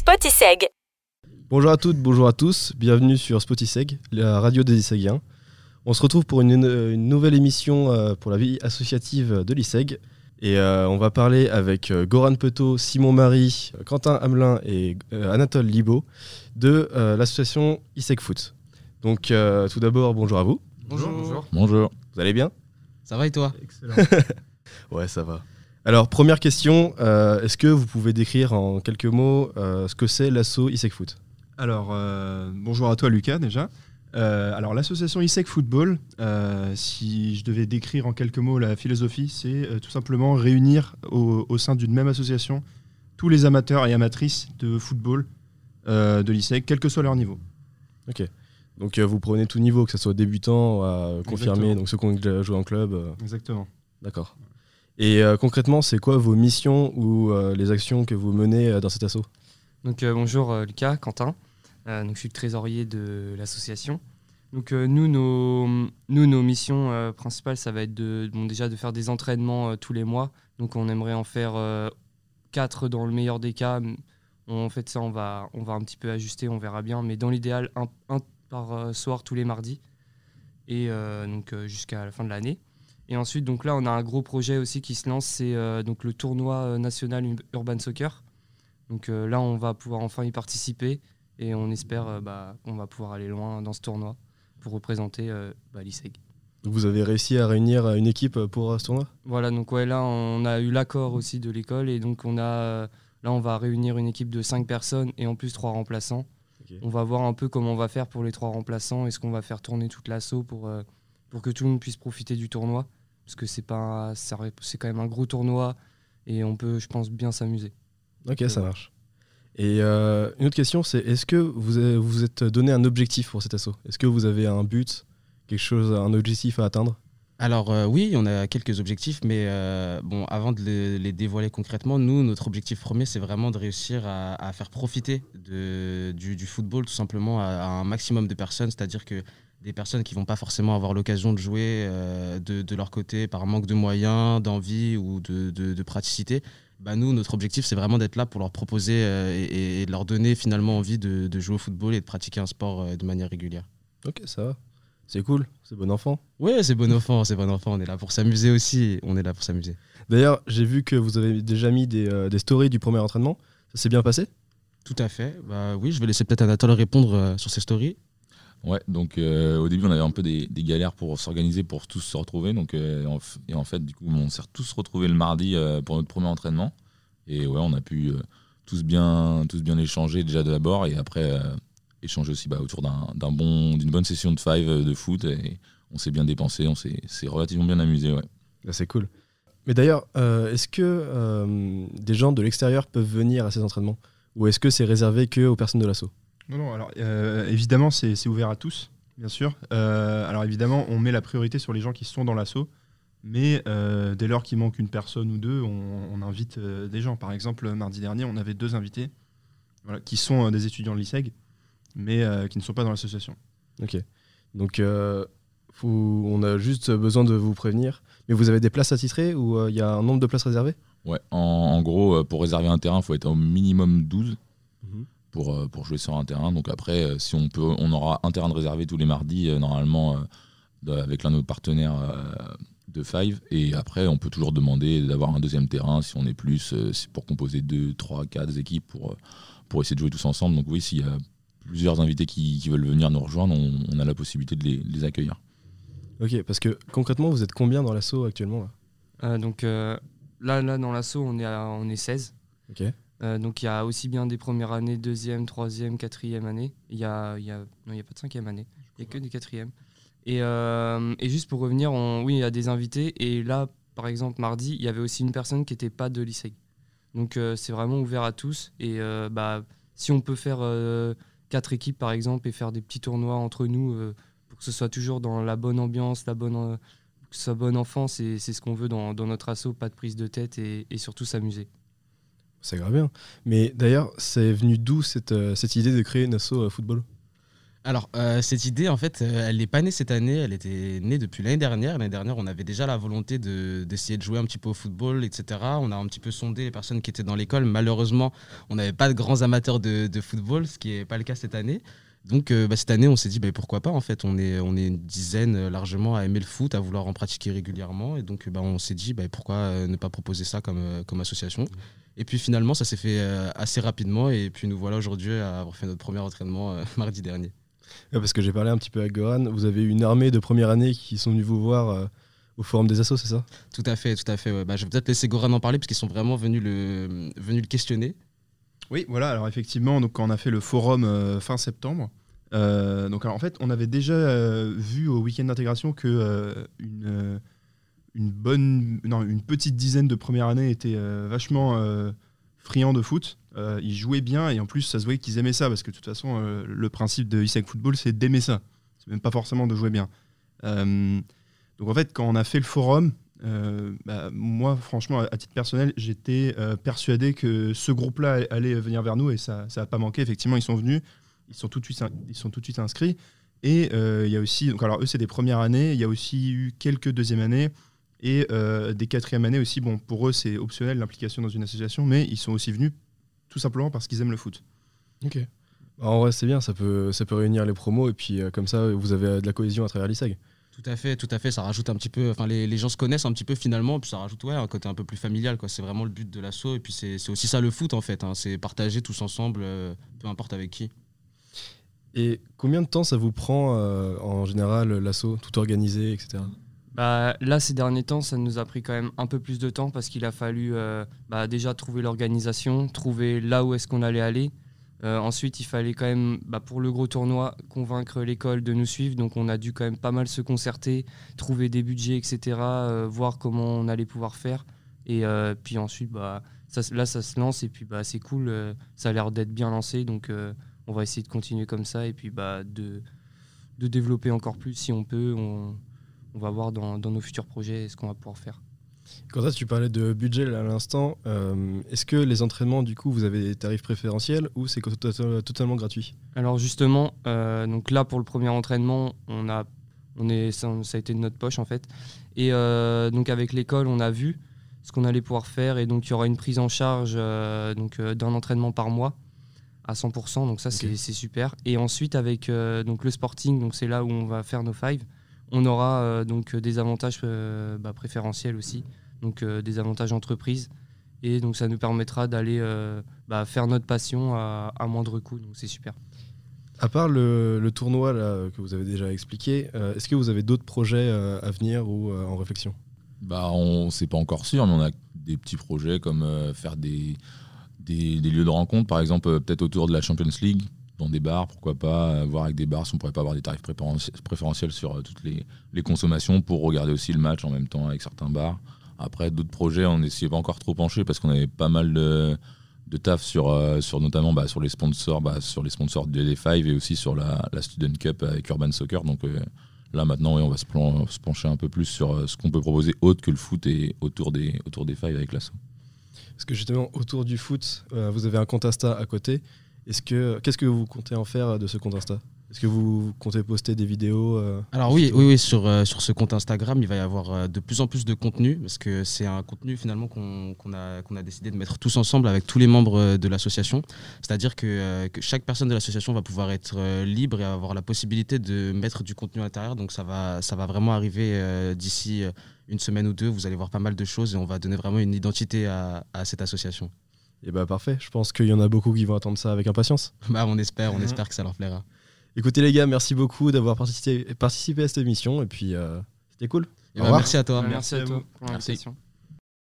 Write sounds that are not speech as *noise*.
Spotiseg. Bonjour à toutes, bonjour à tous, bienvenue sur Spotiseg, la radio des Lycégiens. On se retrouve pour une, une nouvelle émission euh, pour la vie associative de l'ISEG. Et euh, on va parler avec euh, Goran Peto, Simon Marie, Quentin Hamelin et euh, Anatole Libo de euh, l'association ISEG Foot. Donc euh, tout d'abord, bonjour à vous. Bonjour. Bonjour. Vous allez bien? Ça va et toi? Excellent. *laughs* ouais, ça va. Alors, première question, euh, est-ce que vous pouvez décrire en quelques mots euh, ce que c'est l'asso ISEG Foot? Alors, euh, bonjour à toi Lucas déjà. Alors, l'association ISEC Football, si je devais décrire en quelques mots la philosophie, c'est tout simplement réunir au, au sein d'une même association tous les amateurs et amatrices de football de l'ISEC, quel que soit leur niveau. Donc euh, vous prenez tout niveau, que ce soit débutant, à confirmé, donc ceux qui ont déjà joué en club. Exactement. D'accord. Et euh, concrètement, c'est quoi vos missions ou euh, les actions que vous menez euh, dans cet assaut? Donc bonjour Lucas, Quentin. Donc je suis le trésorier de l'association. Donc nous, nos, nous, nos missions principales, ça va être de, bon, déjà de faire des entraînements tous les mois. Donc on aimerait en faire quatre dans le meilleur des cas. En fait ça, on va, on va un petit peu ajuster, on verra bien. Mais dans l'idéal, un, un par soir tous les mardis. Et donc jusqu'à la fin de l'année. Et ensuite, donc là, on a un gros projet aussi qui se lance, c'est euh, donc le tournoi euh, national Ur- Urban Soccer. Donc euh, là, on va pouvoir enfin y participer et on espère euh, bah, qu'on va pouvoir aller loin dans ce tournoi pour représenter bah, l'ISEG. Donc, Vous avez réussi à réunir une équipe pour ce tournoi? Voilà, donc ouais, là, on a eu l'accord aussi de l'école et donc on a, là, on va réunir une équipe de 5 personnes et en plus trois remplaçants. Ok. On va voir un peu comment on va faire pour les trois remplaçants. Est-ce qu'on va faire tourner toute l'assaut pour, pour que tout le monde puisse profiter du tournoi Parce que c'est pas, c'est quand même un gros tournoi et on peut, je pense, bien s'amuser. Ok, ça marche. Et euh, une autre question, c'est est-ce que vous avez- vous vous êtes donné un objectif pour cet assaut? Est-ce que vous avez un but, quelque chose, un objectif à atteindre? Alors euh, oui, on a quelques objectifs, mais euh, bon, avant de les, les dévoiler concrètement, nous, notre objectif premier, c'est vraiment de réussir à, à faire profiter de, du, du football tout simplement à, à un maximum de personnes, c'est-à-dire que des personnes qui vont pas forcément avoir l'occasion de jouer euh, de, de leur côté par manque de moyens, d'envie ou de, de- de praticité. Bah nous, notre objectif, c'est vraiment d'être là pour leur proposer euh, et, leur donner finalement envie de, jouer au football et de pratiquer un sport euh, de manière régulière. Ok, ça va. C'est cool, c'est bon enfant. Oui, c'est bon enfant, c'est bon enfant. On est là pour s'amuser aussi. On est là pour s'amuser. D'ailleurs, j'ai vu que vous avez déjà mis des, des stories du premier entraînement. Ça s'est bien passé? Tout à fait. Bah oui, je vais laisser peut-être Anatole répondre sur ces stories. Ouais, donc euh, au début, on avait un peu des, galères pour s'organiser, pour tous se retrouver. Donc, euh, et en fait, du coup, on s'est tous retrouvés le mardi euh, pour notre premier entraînement. Et ouais, on a pu tous, bien, tous bien échanger déjà d'abord et après échanger aussi bah, autour d'un d'un bon, d'une bonne session de five de foot. Et on s'est bien dépensé, on s'est relativement bien amusé. Ouais. Bah, C'est cool. Mais d'ailleurs, est-ce que des gens de l'extérieur peuvent venir à ces entraînements? Ou est-ce que c'est réservé que aux personnes de l'assaut? Non, non, alors euh, évidemment, c'est ouvert à tous, bien sûr. Euh, alors évidemment, on met la priorité sur les gens qui sont dans l'assaut, mais euh, dès lors qu'il manque une personne ou deux, on, on invite euh, des gens. Par exemple, mardi dernier, on avait deux invités voilà, qui sont euh, des étudiants de l'ISEG, mais euh, qui ne sont pas dans l'association. Ok. Donc, euh, on a juste besoin de vous prévenir. Mais vous avez des places attitrées ou euh, il y a un nombre de places réservées? Ouais, en, en gros, pour réserver un terrain, il faut être au minimum 12 Mhm. Pour, euh, pour jouer sur un terrain. Donc après, euh, si on peut, on aura un terrain de réservé tous les mardis, euh, normalement, avec l'un de nos partenaires de Five. Et après, on peut toujours demander d'avoir un deuxième terrain si on est plus, c'est pour composer deux, trois, quatre équipes pour, pour essayer de jouer tous ensemble. Donc oui, s'il y a plusieurs invités qui, qui veulent venir nous rejoindre, on, on a la possibilité de les, accueillir. Ok, parce que concrètement, vous êtes combien dans l'assaut actuellement là? Euh, donc euh, là, là, dans l'assaut, on est, à- on est 16. Ok. Euh, donc il y a aussi bien des premières années, deuxième, troisième, quatrième année. Il y a, il y a, non, il n'y a pas de cinquième année. Il n'y a que des quatrièmes. Et, euh, et juste pour revenir, on- oui, il y a des invités. Et là, par exemple, mardi, il y avait aussi une personne qui n'était pas de l'ISEG. Donc euh, c'est vraiment ouvert à tous. Et bah, si on peut faire quatre équipes, par exemple, et faire des petits tournois entre nous, pour que ce soit toujours dans la bonne ambiance, la bonne, que ce soit bon enfant, c'est c'est ce qu'on veut dans, dans notre assaut, pas de prise de tête et, et surtout s'amuser. C'est grave bien. Mais d'ailleurs, c'est venu d'où cette, euh, cette idée de créer une euh, football? Alors, euh, cette idée, en fait, elle n'est pas née cette année, elle était née depuis l'année dernière. L'année dernière, on avait déjà la volonté de- d'essayer de, jouer un petit peu au football, etc. On a un petit peu sondé les personnes qui étaient dans l'école. Malheureusement, on n'avait pas de grands amateurs de, de football, ce qui n'est pas le cas cette année. Donc, euh, bah, cette année, on s'est dit, bah, pourquoi pas, en fait. On est, on est une dizaine euh, largement à aimer le foot, à vouloir en pratiquer régulièrement. Et donc, bah, on s'est dit, pourquoi euh, ne pas proposer ça comme, euh, comme association Et puis, finalement, ça s'est fait euh, assez rapidement. Et puis, nous voilà aujourd'hui à avoir fait notre premier entraînement euh, *laughs* mardi dernier. Ouais, parce que j'ai parlé un petit peu avec Goran. Vous avez eu une armée de première année qui sont venus vous voir euh, au forum des assos, c'est ça? Tout à fait, tout à fait. ouais. Bah, je vais peut-être laisser Goran en parler parce qu'ils sont vraiment venus le, venus le questionner. Oui, voilà. Alors effectivement, donc quand on a fait le forum euh, fin septembre, euh, donc en fait, on avait déjà euh, vu au week-end d'intégration que une, bonne, non, une petite dizaine de première année étaient euh, vachement friands de foot. Ils jouaient bien et en plus, ça se voyait qu'ils aimaient ça parce que de toute façon, le principe de ISEC Football, c'est d'aimer ça. C'est même pas forcément de jouer bien. Donc en fait, quand on a fait le forum, euh, bah, moi, franchement, à titre personnel, j'étais euh, persuadé que ce groupe-là allait venir vers nous et ça n'a pas manqué. Effectivement, ils sont venus, ils sont tout de suite, ils sont tout de suite inscrits. Et euh, il y a aussi, donc alors eux, c'est des premières années, il y a aussi eu quelques deuxièmes années et euh, des quatrièmes années aussi. Bon, pour eux, c'est optionnel l'implication dans une association, mais ils sont aussi venus tout simplement parce qu'ils aiment le foot. Ok. En vrai, c'est bien, ça peut, ça peut réunir les promos et puis euh, comme ça, vous avez de la cohésion à travers l'ISEG. Tout à fait, tout à fait. Ça rajoute un petit peu. Enfin, les, les gens se connaissent un petit peu finalement, puis ça rajoute ouais, un côté un peu plus familial. quoi. C'est vraiment le but de l'assaut. Et puis c'est c'est aussi ça le foot en fait. hein. C'est partager tous ensemble, euh, peu importe avec qui. Et combien de temps ça vous prend euh, en général l'assaut, tout organisé, etc. Bah, là, ces derniers temps, ça nous a pris quand même un peu plus de temps parce qu'il a fallu euh, bah, déjà trouver l'organisation, trouver là où est-ce qu'on allait aller. Euh, ensuite, il fallait quand même, bah, pour le gros tournoi, convaincre l'école de nous suivre. Donc, on a dû quand même pas mal se concerter, trouver des budgets, etc., euh, voir comment on allait pouvoir faire. Et euh, puis ensuite, bah, là, ça se lance et puis bah, c'est cool. ça a l'air d'être bien lancé. Donc, on va essayer de continuer comme ça et puis bah, de, de développer encore plus si on peut. On, va voir dans nos futurs projets ce qu'on va pouvoir faire. Quand tu parlais de budget là, à l'instant, euh, est-ce que les entraînements, du coup, vous avez des tarifs préférentiels ou c'est totalement gratuit? Alors justement, euh, donc là pour le premier entraînement, on a, on est, ça, ça a été de notre poche en fait. Et euh, donc avec l'école, on a vu ce qu'on allait pouvoir faire et donc il y aura une prise en charge donc d'un entraînement par mois à 100%. Donc ça c'est c'est super. Et ensuite avec donc le sporting, donc c'est là où on va faire nos fives. On aura euh, donc des avantages euh, bah, préférentiels aussi, donc euh, des avantages entreprises. Et donc ça nous permettra d'aller euh, bah, faire notre passion à, à moindre coût. Donc c'est super. À part le, le tournoi là, que vous avez déjà expliqué, euh, est-ce que vous avez d'autres projets euh, à venir ou euh, en réflexion? Bah, on sait pas encore sûr, mais on a des petits projets comme euh, faire des, des, des lieux de rencontre, par exemple, euh, peut-être autour de la Champions League, dans des bars, pourquoi pas, euh, voir avec des bars si on pourrait pas avoir des tarifs préférentiels sur euh, toutes les, les consommations pour regarder aussi le match en même temps avec certains bars. Après, d'autres projets, on n'essayait pas encore trop penché parce qu'on avait pas mal de, de taf sur, euh, sur notamment bah, sur les sponsors, bah, sur les sponsors de D5 et aussi sur la, la Student Cup avec Urban Soccer. Donc euh, là maintenant, on va se, pencher un peu plus sur euh, ce qu'on peut proposer autre que le foot et autour des, autour des fives avec l'assaut. Parce que justement, autour du foot, vous avez un compte Insta à côté. Est-ce que qu'est-ce que vous comptez en faire de ce compte Insta? Est-ce que vous comptez poster des vidéos euh, Alors oui, oui, oui sur, euh, sur ce compte Instagram, il va y avoir euh, de plus en plus de contenu, parce que c'est un contenu finalement qu'on a, qu'on a décidé de mettre tous ensemble avec tous les membres de l'association. C'est-à-dire que, euh, que chaque personne de l'association va pouvoir être euh, libre et avoir la possibilité de mettre du contenu à l'intérieur. Donc ça va, ça va vraiment arriver euh, d'ici une semaine ou deux. Vous allez voir pas mal de choses et on va donner vraiment une identité à, à cette association. Et bah parfait, je pense qu'il y en a beaucoup qui vont attendre ça avec impatience. Bah, on espère, on Mhm. espère que ça leur plaira. Écoutez les gars, merci beaucoup d'avoir participé, participé à cette émission et puis euh, c'était cool. Et bah, revoir. merci à toi. Merci, Merci à à toi vous. pour l'invitation.